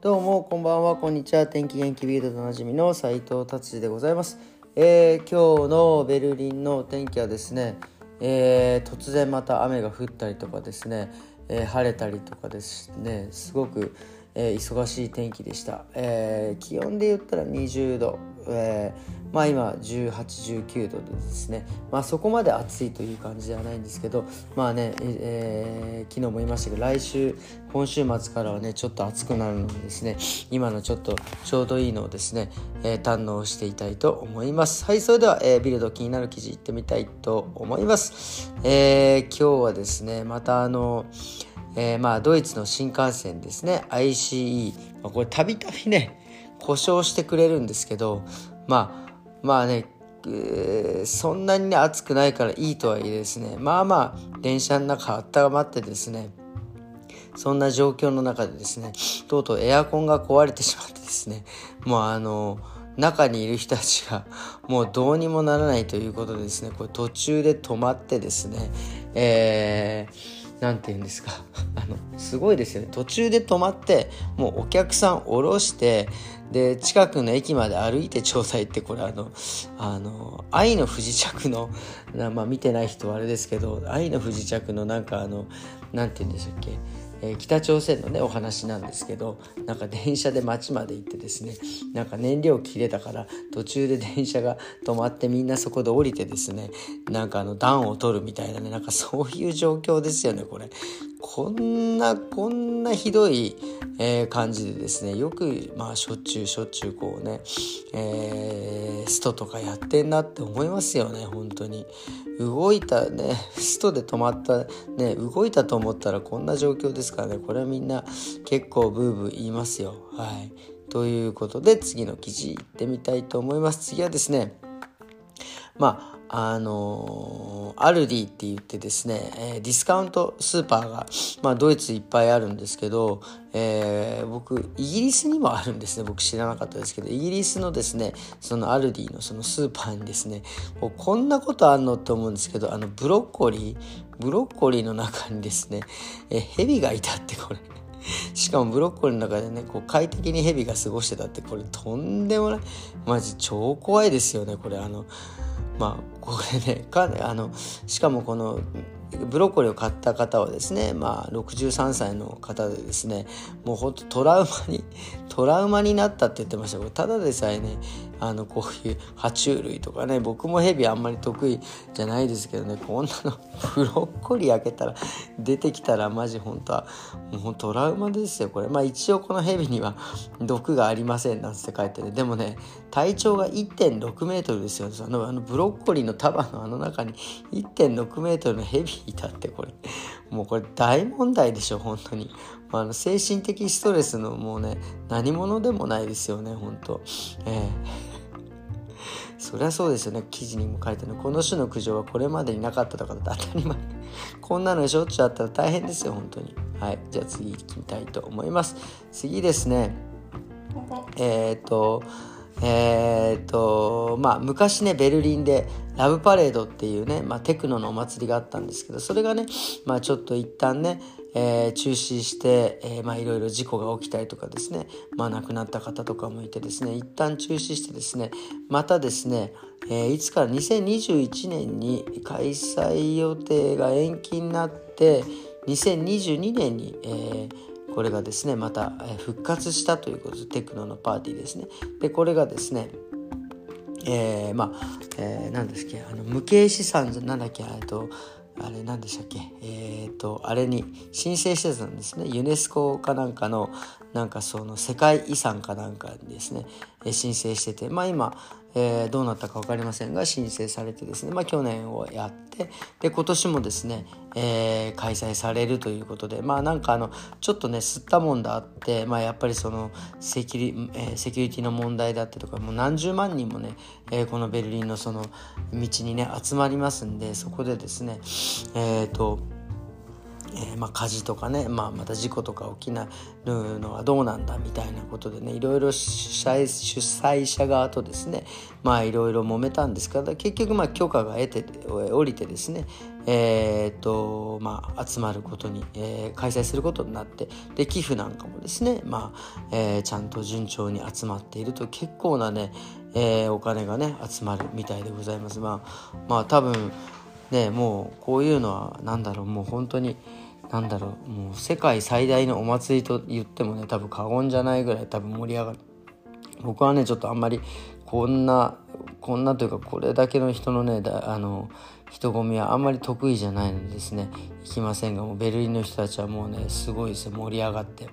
どうもこんばんはこんにちは。天気元気ビルドでおなじみの斉藤達治でございます、えー今日のベルリンの天気はですね、えー突然また雨が降ったりとかですね、えー晴れたりとかですねすごく、えー忙しい天気でした、えー気温で言ったら20度、えーまあ今1819度でですね。まあそこまで暑いという感じではないんですけどまあね、えー昨日も言いましたけど来週今週末からはねちょっと暑くなるのでですね今のちょっとちょうどいいのをですね、えー堪能していたいと思います。はいそれでは、えービルド気になる記事いってみたいと思います、えー今日はですねまたあのえーまあドイツの新幹線ですね。ICE、ま、これたびたびね故障してくれるんですけどまあまあねそんなにね暑くないからいいとはいえですね。まあまあ電車の中温まってですねそんな状況の中でですねとうとうエアコンが壊れてしまってですねもうあの中にいる人たちがもうどうにもならないということでですねこれ途中で止まってですねえー、なんて言うんですか？あのすごいですよね。途中で止まってもうお客さん降ろしてで近くの駅まで歩いてちょうだいってこれあのあの愛の不時着のまあ見てない人はあれですけど愛の不時着のなんかあのなんて言うんでしたっけ？えー北朝鮮のねお話なんですけどなんか電車で街まで行ってですねなんか燃料切れたから途中で電車が止まってみんなそこで降りてですねなんかあの暖を取るみたいなねなんかそういう状況ですよねこれ。こんなこんなひどい、えー感じでですねよくまあしょっちゅうしょっちゅうこうね、えーストとかやってんなって思いますよね本当に。動いたねストで止まったね動いたと思ったらこんな状況ですからねこれはみんな結構ブーブー言いますよ。はい。ということで次の記事いってみたいと思います。次はですねまああのアルディって言ってですね、えディスカウントスーパーが、まあ、ドイツいっぱいあるんですけど、えー僕イギリスにもあるんですね。僕知らなかったですけどイギリスのですねそのアルディのそのスーパーにですねこうこんなことあんのって思うんですけどあのブロッコリーブロッコリーの中にですね、えーヘビがいたってこれ。しかもブロッコリーの中でねこう快適にヘビが過ごしてたってこれとんでもない。マジ超怖いですよねこれ。あのまあこれねかあのしかもこのブロッコリーを買った方はですねまあ63歳の方でですねもうほんとトラウマに トラウマになったって言ってました。これただでさえねあのこういう爬虫類とかね僕もヘビあんまり得意じゃないですけどねこんなの ブロッコリー開けたら出てきたらマジ本当はもうトラウマですよこれ。まあ一応このヘビには毒がありませんなんつって書いてね。でもね体長が1.6メートルですよ。あのあのブロッコリーの束のあの中に1.6メートルのヘビいたってこれ。もうこれ大問題でしょ本当に、まあ、あの精神的ストレスのもうね何者でもないですよね本当。ええ。そりゃそうですよね。記事にも書いてある。この種の苦情はこれまでになかったとかだって当たり前。こんなのしょっちゅうあったら大変ですよ本当に。はい。じゃあ次行きたいと思います。次ですね。えっ、とえっ、とまあ昔ねベルリンでラブパレードっていうね、まあ、テクノのお祭りがあったんですけどそれがねまあちょっと一旦ねえー中止して、いろいろ事故が起きたりとかですね、まあ亡くなった方とかもいてですね、一旦中止してですね、またですね、えーいつから2021年に開催予定が延期になって、2022年に、えーこれがですね、また復活したということで、テクノのパーティーですね。で、これがですね、えー、まあ、えー、何ですっけあの無形資産なんだっけえっとあれ何でしたっけえっ、とあれに申請してたんですねユネスコかなんかのなんかその世界遺産かなんかにですね申請しててまあ今、えーどうなったか分かりませんが申請されてですねまあ去年をやってで今年もですね、えー開催されるということでまあなんかあのちょっとね吸ったもんだあってまあやっぱりそのセキュリ,、えーセキュリティの問題だったとかもう何十万人もね、えーこのベルリンのその道にね集まりますんでそこでですねえっ、とえー、まあ、火事とかね、まあ、また事故とか起きないのはどうなんだみたいなことでねいろいろ主催者側とですねまあいろいろ揉めたんですけど結局まあ許可が得て降りてですねえー、とまあ集まることに、えー、開催することになってで寄付なんかもですねまあ、えー、ちゃんと順調に集まっていると結構なね、えお金がね集まるみたいでございます。まあまあ多分ねもうこういうのは何だろうもう本当になんだろうもう世界最大のお祭りと言ってもね多分過言じゃないぐらい多分盛り上がる。僕はねちょっとあんまりこんなこんなというかこれだけの人のねあの人混みはあんまり得意じゃないのでですね。行きませんがもうベルリンの人たちはもうねすごいですね盛り上がって。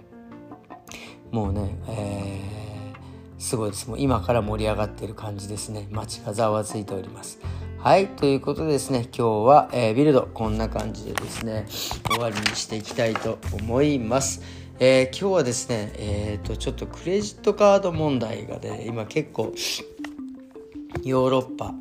もうね、えー、すごいです。もう今から盛り上がってる感じですね。街がざわついております。はい、ということでですね、今日は、えー、ビルド、こんな感じでですね、終わりにしていきたいと思います。えー、今日はですね、えーと、ちょっとクレジットカード問題がね、今結構、ヨーロッパ、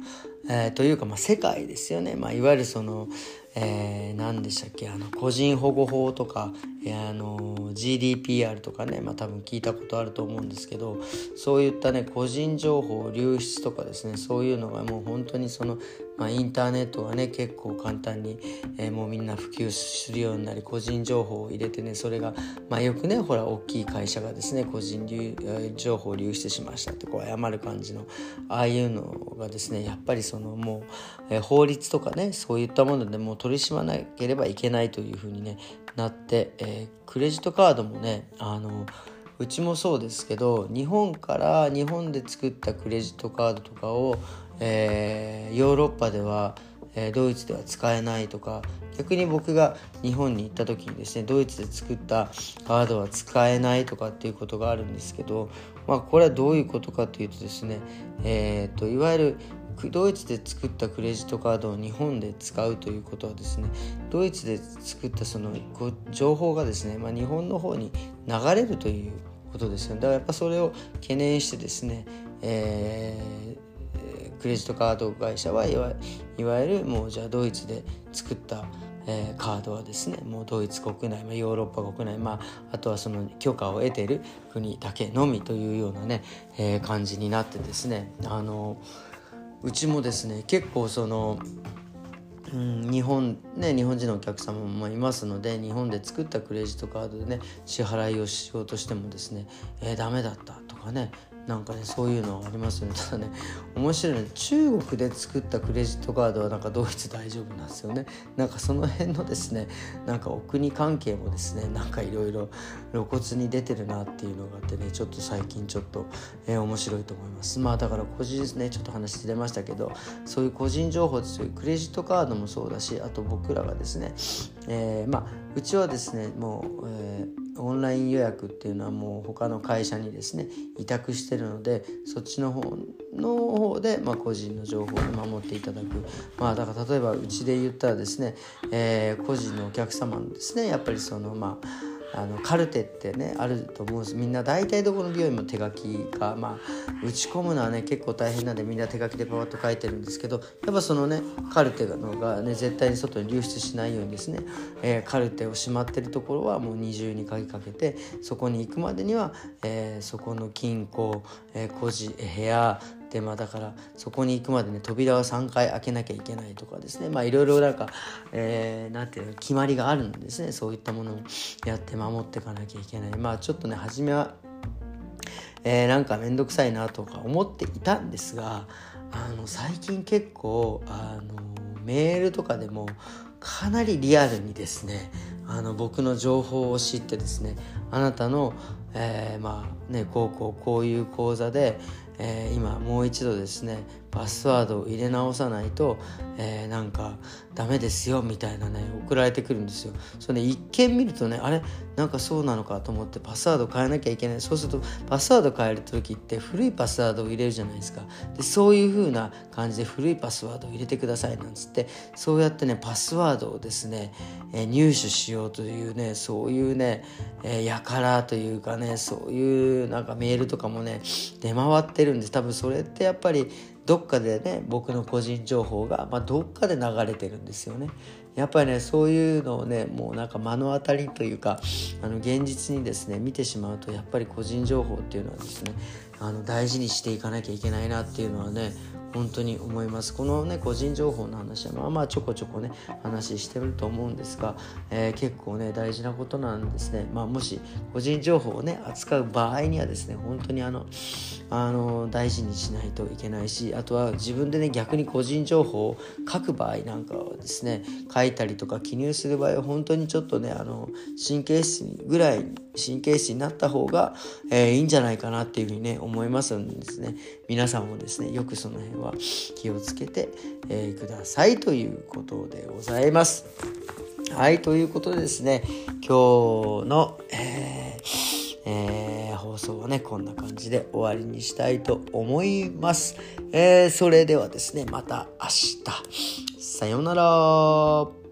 えー、というか、まあ、世界ですよね、まあ、いわゆるその、えー、何でしたっけあの個人保護法とか、あの GDPR とかね、まあ、多分聞いたことあると思うんですけどそういったね個人情報流出とかですねそういうのがもう本当にそのまあ、インターネットがね結構簡単に、えー、もうみんな普及するようになり個人情報を入れてねそれが、まあ、よくねほら大きい会社がですね個人情報を流出しましたってこう謝る感じのああいうのがですねやっぱりそのもう、えー、法律とかねそういったものでもう取り締まなければいけないというふうに、ね、なって、えー、クレジットカードもねあのうちもそうですけど日本から日本で作ったクレジットカードとかをえー、ヨーロッパでは、えー、ドイツでは使えないとか逆に僕が日本に行った時にですねドイツで作ったカードは使えないとかっていうことがあるんですけど、まあ、これはどういうことかというとですね、えーと、いわゆるドイツで作ったクレジットカードを日本で使うということはですねドイツで作ったその情報がですね、まあ、日本の方に流れるということですよね。だからやっぱそれを懸念してですね、えークレジットカード会社はいわゆるもうじゃあドイツで作った、カードはですねもうドイツ国内、ヨーロッパ国内、まあ、あとはその許可を得ている国だけのみというようなね、えー、感じになってですねあのうちもですね結構そのうん、日本ね日本人のお客様もいますので日本で作ったクレジットカードでね支払いをしようとしてもですね、えー、ダメだったとかねなんかねそういうのありますよね。ただね 面白いね。中国で作ったクレジットカードはなんかドイツ大丈夫なんですよね。なんかその辺のですねなんかお国関係もですねなんかいろいろ露骨に出てるなっていうのがあってねちょっと最近ちょっと、えー、面白いと思います。まあだから個人ですねちょっと話出ましたけどそういう個人情報ですよ。クレジットカードもそうだしあと僕らがですね、えー、まあうちはですねもう、えーオンライン予約っていうのはもう他の会社にですね委託してるのでそっちの方の方で、まあ、個人の情報を守っていただく。まあだから例えばうちで言ったらですね、えー、個人のお客様のですねやっぱりそのまああのカルテってねあると思うんですみんな大体どこの病院も手書きかまあ打ち込むのはね結構大変なんでみんな手書きでパパッと書いてるんですけどやっぱそのねカルテのがね絶対に外に流出しないようにですね、えー、カルテをしまってるところはもう二重に鍵かけてそこに行くまでには、えー、そこの金庫、えー、個人部屋でまあだからそこに行くまでね扉を3回開けなきゃいけないとかですね。まあいろいろなんか、えー、なんていうの決まりがあるんですね。そういったものをやって守っていかなきゃいけない。まあちょっとね初めは、えー、なんか面倒くさいなとか思っていたんですがあの最近結構あのメールとかでもかなりリアルにですねあの僕の情報を知ってですねあなたの、えー、まあねこうこうこういう講座で、えー、今もう一度ですねパスワードを入れ直さないと、えー、なんかダメですよみたいなね送られてくるんですよ。それ、ね、一見見るとねあれ？なんかそうなのかと思ってパスワード変えなきゃいけない。そうするとパスワード変える時って古いパスワードを入れるじゃないですか。でそういう風な感じで古いパスワードを入れてくださいなんつってそうやってねパスワードをですね、えー、入手しようというねそういうね、え、やからというかねそういうなんかメールとかもね出回ってるんです。多分それってやっぱりどっかでね僕の個人情報が、まあ、どっかで流れてるんですよね。やっぱりねそういうのをねもうなんか目の当たりというかあの現実にですね見てしまうとやっぱり個人情報っていうのはですねあの大事にしていかなきゃいけないなっていうのはね本当に思います。このね個人情報の話はまあまあちょこちょこね話してると思うんですが、えー、結構ね大事なことなんですね。まあもし個人情報をね扱う場合にはですね本当にあのあの大事にしないといけないしあとは自分でね逆に個人情報を書く場合なんかはですね書いたりとか記入する場合は本当にちょっとねあの神経質ぐらい神経質になった方が、えー、いいんじゃないかなっていうふうにね思いますんですね。皆さんもですねよくその辺は気をつけて、えー、くださいということでございます。はいということでですね今日の、えーえー、放送はねこんな感じで終わりにしたいと思います、えー、それではですねまた明日。さようなら。